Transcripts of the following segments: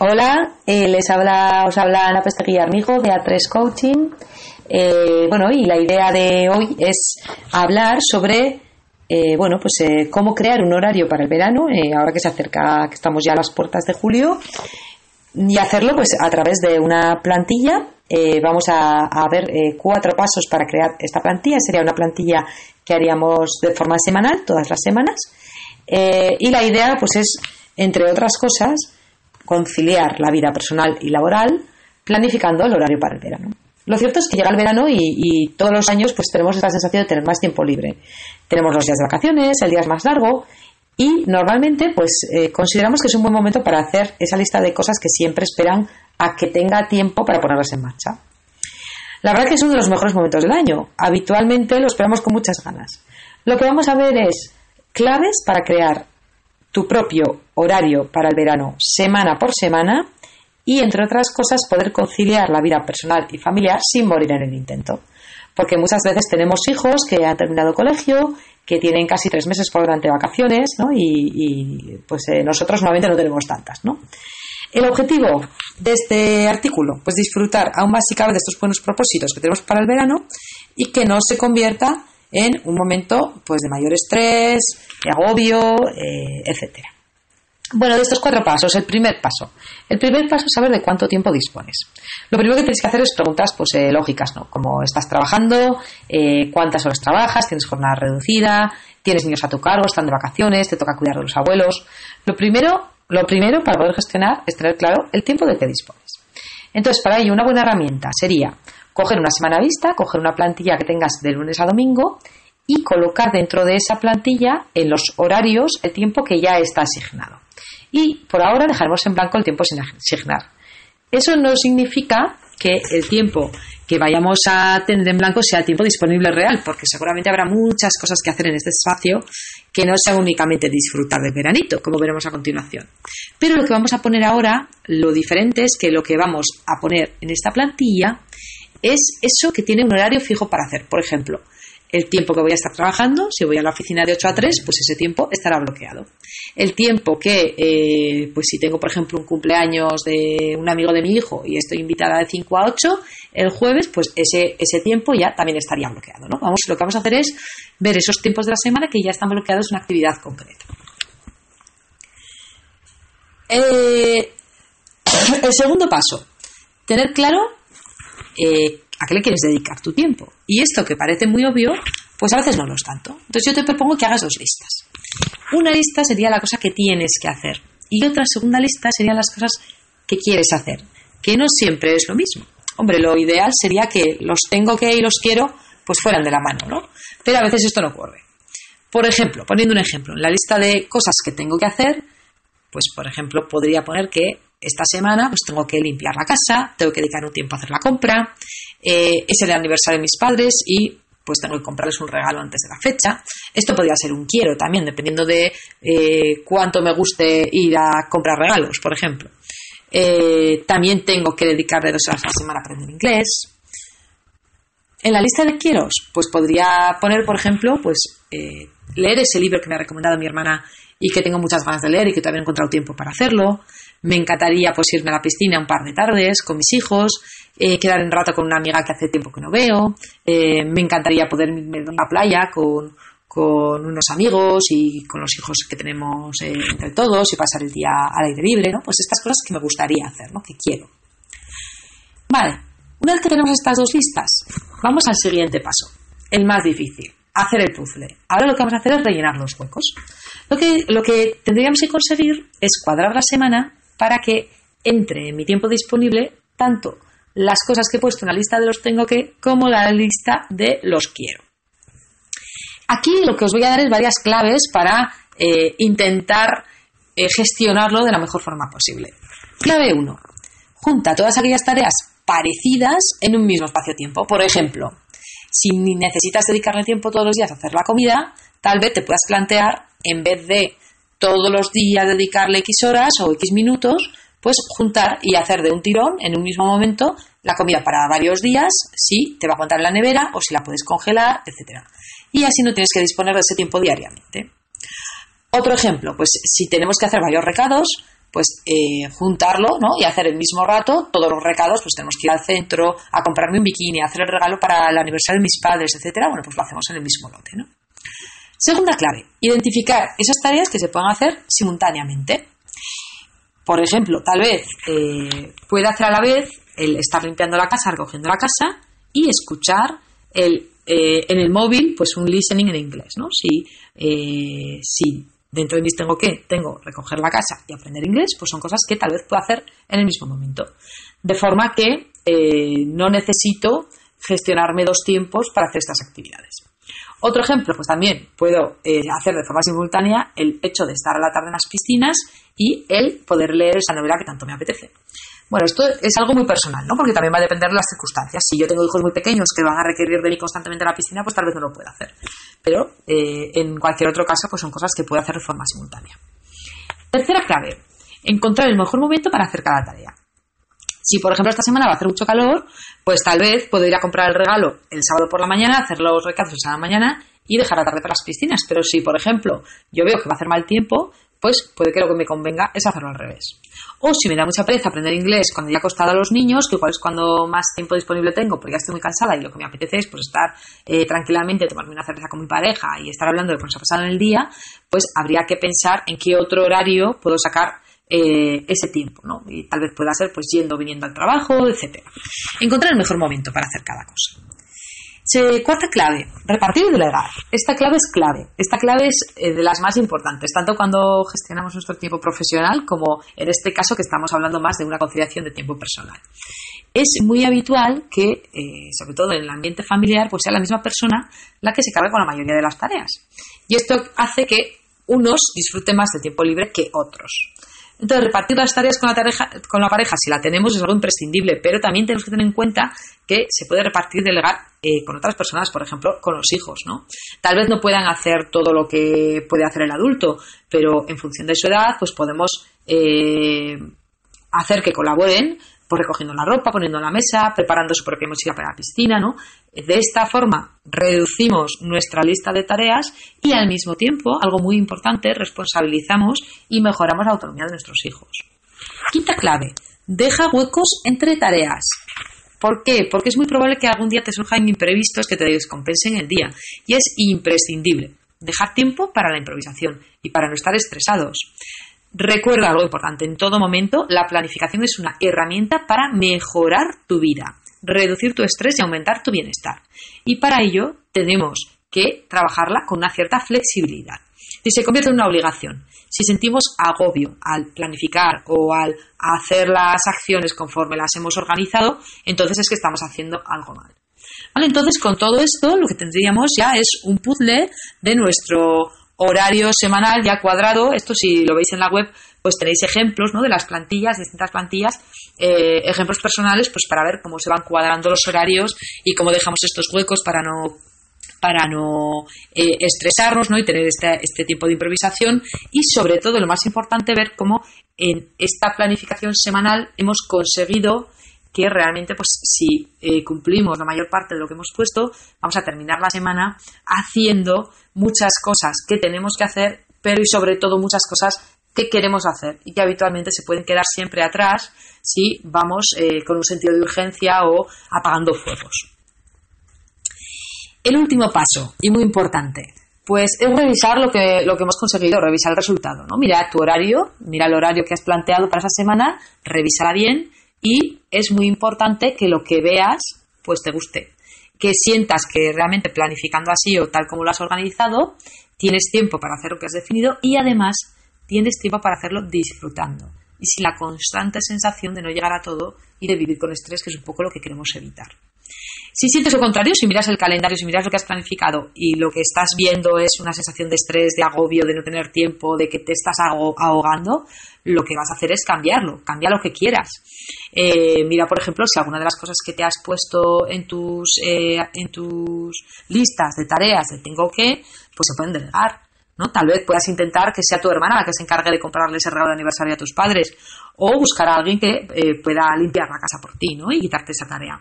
Hola, eh, les habla, os habla Ana Pesteguilla Armijo de A3 Coaching. Eh, bueno, y la idea de hoy es hablar sobre, eh, bueno, pues cómo crear un horario para el verano, ahora que se acerca, que estamos ya a las puertas de julio, y hacerlo pues a través de una plantilla. vamos a, a ver cuatro pasos para crear esta plantilla. Sería una plantilla que haríamos de forma semanal, todas las semanas. y la idea, pues es, entre otras cosas, conciliar la vida personal y laboral planificando el horario para el verano. Lo cierto es que llega el verano y, todos los años pues tenemos esta sensación de tener más tiempo libre. Tenemos los días de vacaciones, el día es más largo y normalmente pues eh, consideramos que es un buen momento para hacer esa lista de cosas que siempre esperan a que tenga tiempo para ponerlas en marcha. La verdad que es uno de los mejores momentos del año. Habitualmente lo esperamos con muchas ganas. Lo que vamos a ver es claves para crear tu propio horario para el verano semana por semana y, entre otras cosas, poder conciliar la vida personal y familiar sin morir en el intento. Porque muchas veces tenemos hijos que han terminado colegio, que tienen casi tres meses por delante de vacaciones, ¿no? Y, pues eh, nosotros normalmente no tenemos tantas, ¿no? El objetivo de este artículo, pues disfrutar aún más y cabe de estos buenos propósitos que tenemos para el verano y que no se convierta en un momento pues de mayor estrés, de agobio, eh, etcétera. Bueno, de estos cuatro pasos, el primer paso. El primer paso es saber de cuánto tiempo dispones. Lo primero que tienes que hacer es preguntas pues, eh, lógicas, ¿no? Como estás trabajando, eh, cuántas horas trabajas, tienes jornada reducida, tienes niños a tu cargo, están de vacaciones, te toca cuidar de los abuelos. Lo primero, lo primero para poder gestionar es tener claro el tiempo de que dispones. Entonces, para ello, una buena herramienta sería coger una semana vista, coger una plantilla que tengas de lunes a domingo y colocar dentro de esa plantilla en los horarios el tiempo que ya está asignado. Y por ahora dejaremos en blanco el tiempo sin asignar. Eso no significa que el tiempo que vayamos a tener en blanco sea tiempo disponible real, porque seguramente habrá muchas cosas que hacer en este espacio que no sea únicamente disfrutar del veranito, como veremos a continuación. Pero lo que vamos a poner ahora, lo diferente es que lo que vamos a poner en esta plantilla es eso que tiene un horario fijo para hacer. Por ejemplo, el tiempo que voy a estar trabajando, si voy a la oficina de 8 a 3, pues ese tiempo estará bloqueado. El tiempo que, eh, pues si tengo, por ejemplo, un cumpleaños de un amigo de mi hijo y estoy invitada de 5 a 8, el jueves, pues ese, ese tiempo ya también estaría bloqueado. ¿no? Vamos, lo que vamos a hacer es ver esos tiempos de la semana que ya están bloqueados en una actividad concreta. Eh, el segundo paso, tener claro eh, a qué le quieres dedicar tu tiempo. Y esto que parece muy obvio, pues a veces no lo es tanto. Entonces yo te propongo que hagas dos listas. Una lista sería la cosa que tienes que hacer y otra segunda lista serían las cosas que quieres hacer, que no siempre es lo mismo. Hombre, lo ideal sería que los tengo que y los quiero pues fueran de la mano, ¿no? Pero a veces esto no ocurre. Por ejemplo, poniendo un ejemplo, en la lista de cosas que tengo que hacer, pues por ejemplo podría poner que esta semana pues tengo que limpiar la casa, tengo que dedicar un tiempo a hacer la compra, eh, es el aniversario de mis padres y pues tengo que comprarles un regalo antes de la fecha. Esto podría ser un quiero también, dependiendo de eh, cuánto me guste ir a comprar regalos, por ejemplo. Eh, también tengo que dedicarle dos horas a la semana a aprender inglés. En la lista de quieros, pues podría poner, por ejemplo, pues leer ese libro que me ha recomendado mi hermana y que tengo muchas ganas de leer y que todavía he encontrado tiempo para hacerlo. Me encantaría pues irme a la piscina un par de tardes con mis hijos, eh, quedar un rato con una amiga que hace tiempo que no veo. Eh, me encantaría poder irme a la playa con, unos amigos y con los hijos que tenemos eh, entre todos y pasar el día al aire libre, ¿no? Pues estas cosas que me gustaría hacer, ¿no? Que quiero. Vale, una vez que tenemos estas dos listas, vamos al siguiente paso, el más difícil, hacer el puzzle. Ahora lo que vamos a hacer es rellenar los huecos. Lo que, lo que tendríamos que conseguir es cuadrar la semana para que entre en mi tiempo disponible tanto las cosas que he puesto en la lista de los tengo que como la lista de los quiero. Aquí lo que os voy a dar es varias claves para eh, intentar eh, gestionarlo de la mejor forma posible. Clave 1. Junta todas aquellas tareas parecidas en un mismo espacio-tiempo. Por ejemplo, si necesitas dedicarle tiempo todos los días a hacer la comida, tal vez te puedas plantear, en vez de todos los días dedicarle X horas o X minutos, pues juntar y hacer de un tirón en un mismo momento la comida para varios días, si te va a aguantar en la nevera o si la puedes congelar, etc. Y así no tienes que disponer de ese tiempo diariamente. Otro ejemplo, pues si tenemos que hacer varios recados, pues eh, juntarlo ¿no? y hacer el mismo rato todos los recados, pues tenemos que ir al centro a comprarme un bikini, a hacer el regalo para el aniversario de mis padres, etcétera, bueno, pues lo hacemos en el mismo lote, ¿no? Segunda clave, identificar esas tareas que se puedan hacer simultáneamente. Por ejemplo, tal vez eh, puede hacer a la vez el estar limpiando la casa, recogiendo la casa y escuchar el, eh, en el móvil pues un listening en inglés, ¿no? Si, eh, si dentro de mí tengo que tengo recoger la casa y aprender inglés, pues son cosas que tal vez puedo hacer en el mismo momento. De forma que no necesito gestionarme dos tiempos para hacer estas actividades. Otro ejemplo, pues también puedo eh, hacer de forma simultánea el hecho de estar a la tarde en las piscinas y el poder leer esa novela que tanto me apetece. Bueno, esto es algo muy personal, ¿no? Porque también va a depender de las circunstancias. Si yo tengo hijos muy pequeños que van a requerir de mí constantemente en la piscina, pues tal vez no lo pueda hacer. Pero eh, en cualquier otro caso, pues son cosas que puedo hacer de forma simultánea. Tercera clave, encontrar el mejor momento para hacer cada tarea. Si, por ejemplo, esta semana va a hacer mucho calor, pues tal vez puedo ir a comprar el regalo el sábado por la mañana, hacer los recados el sábado mañana y dejar la tarde para las piscinas. Pero si, por ejemplo, yo veo que va a hacer mal tiempo, pues puede que lo que me convenga es hacerlo al revés. O si me da mucha pereza aprender inglés cuando ya he acostado a los niños, que igual es cuando más tiempo disponible tengo, porque ya estoy muy cansada y lo que me apetece es pues, estar eh, tranquilamente, tomarme una cerveza con mi pareja y estar hablando de lo que nos ha pasado en el día, pues habría que pensar en qué otro horario puedo sacar eh, ese tiempo, ¿no? Y tal vez pueda ser pues yendo, viniendo al trabajo, etcétera. Encontrar el mejor momento para hacer cada cosa. cuarta clave, repartir y delegar. Esta clave es clave. Esta clave es eh, de las más importantes, tanto cuando gestionamos nuestro tiempo profesional como en este caso que estamos hablando más de una conciliación de tiempo personal. Es muy habitual que, eh, sobre todo en el ambiente familiar, pues sea la misma persona la que se cargue con la mayoría de las tareas. Y esto hace que unos disfruten más de tiempo libre que otros. Entonces, repartir las tareas con la, pareja, con la pareja, si la tenemos, es algo imprescindible, pero también tenemos que tener en cuenta que se puede repartir delegar eh, con otras personas, por ejemplo, con los hijos, ¿no? Tal vez no puedan hacer todo lo que puede hacer el adulto, pero en función de su edad, pues podemos eh, hacer que colaboren pues recogiendo la ropa, poniendo la mesa, preparando su propia mochila para la piscina, ¿no? De esta forma reducimos nuestra lista de tareas y al mismo tiempo, algo muy importante, responsabilizamos y mejoramos la autonomía de nuestros hijos. Quinta clave, deja huecos entre tareas. ¿Por qué? Porque es muy probable que algún día te surjan imprevistos que te descompensen el día y es imprescindible dejar tiempo para la improvisación y para no estar estresados. Recuerda algo importante, en todo momento la planificación es una herramienta para mejorar tu vida, reducir tu estrés y aumentar tu bienestar. Y para ello tenemos que trabajarla con una cierta flexibilidad. Si se convierte en una obligación, si sentimos agobio al planificar o al hacer las acciones conforme las hemos organizado, entonces es que estamos haciendo algo mal. Entonces, con todo esto, lo que tendríamos ya es un puzzle de nuestro horario semanal ya cuadrado. Esto si lo veis en la web, pues tenéis ejemplos ¿no? de las plantillas, distintas plantillas, eh, ejemplos personales, pues para ver cómo se van cuadrando los horarios y cómo dejamos estos huecos para no para no eh, estresarnos ¿no? y tener este, este tiempo de improvisación y sobre todo lo más importante ver cómo en esta planificación semanal hemos conseguido que realmente, pues si eh, cumplimos la mayor parte de lo que hemos puesto, vamos a terminar la semana haciendo muchas cosas que tenemos que hacer, pero y sobre todo muchas cosas que queremos hacer y que habitualmente se pueden quedar siempre atrás si vamos eh, con un sentido de urgencia o apagando fuegos. El último paso, y muy importante, pues es revisar lo que, lo que hemos conseguido, revisar el resultado, ¿no? Mira tu horario, mira el horario que has planteado para esa semana, revísala bien y es muy importante que lo que veas pues te guste, que sientas que realmente planificando así o tal como lo has organizado, tienes tiempo para hacer lo que has definido y además tienes tiempo para hacerlo disfrutando y sin la constante sensación de no llegar a todo y de vivir con estrés, que es un poco lo que queremos evitar. Si sientes lo contrario, si miras el calendario, si miras lo que has planificado y lo que estás viendo es una sensación de estrés, de agobio, de no tener tiempo, de que te estás ahogando, lo que vas a hacer es cambiarlo, cambia lo que quieras. Eh, mira, por ejemplo, si alguna de las cosas que te has puesto en tus, eh, en tus listas de tareas de tengo que, pues se pueden delegar. ¿No? Tal vez puedas intentar que sea tu hermana la que se encargue de comprarle ese regalo de aniversario a tus padres o buscar a alguien que eh, pueda limpiar la casa por ti ¿no? y quitarte esa tarea.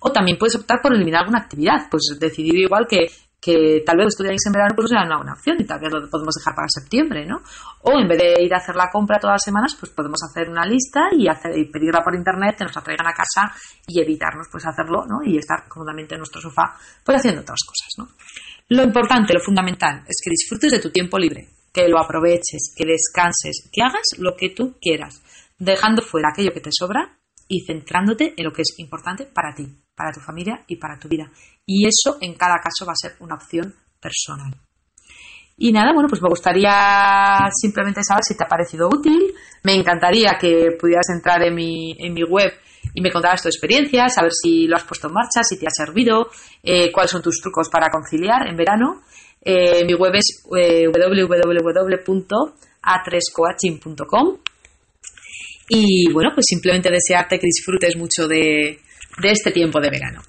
O también puedes optar por eliminar alguna actividad, pues decidir igual que, que tal vez estudiáis en verano pues sea una buena opción y tal vez lo podemos dejar para septiembre, ¿no? O en vez de ir a hacer la compra todas las semanas, pues podemos hacer una lista y, y pedirla por internet, que nos la traigan a casa y evitarnos pues hacerlo, ¿no? Y estar cómodamente en nuestro sofá pues haciendo otras cosas, ¿no? Lo importante, lo fundamental, es que disfrutes de tu tiempo libre, que lo aproveches, que descanses, que hagas lo que tú quieras, dejando fuera aquello que te sobra y centrándote en lo que es importante para ti, para tu familia y para tu vida. Y eso en cada caso va a ser una opción personal. Y nada, bueno, pues me gustaría simplemente saber si te ha parecido útil. Me encantaría que pudieras entrar en mi, en mi web y me contaras tu experiencia, saber si lo has puesto en marcha, si te ha servido, eh, cuáles son tus trucos para conciliar en verano. Eh, mi web es eh, www.a3coaching.com y bueno, pues simplemente desearte que disfrutes mucho de este tiempo de verano.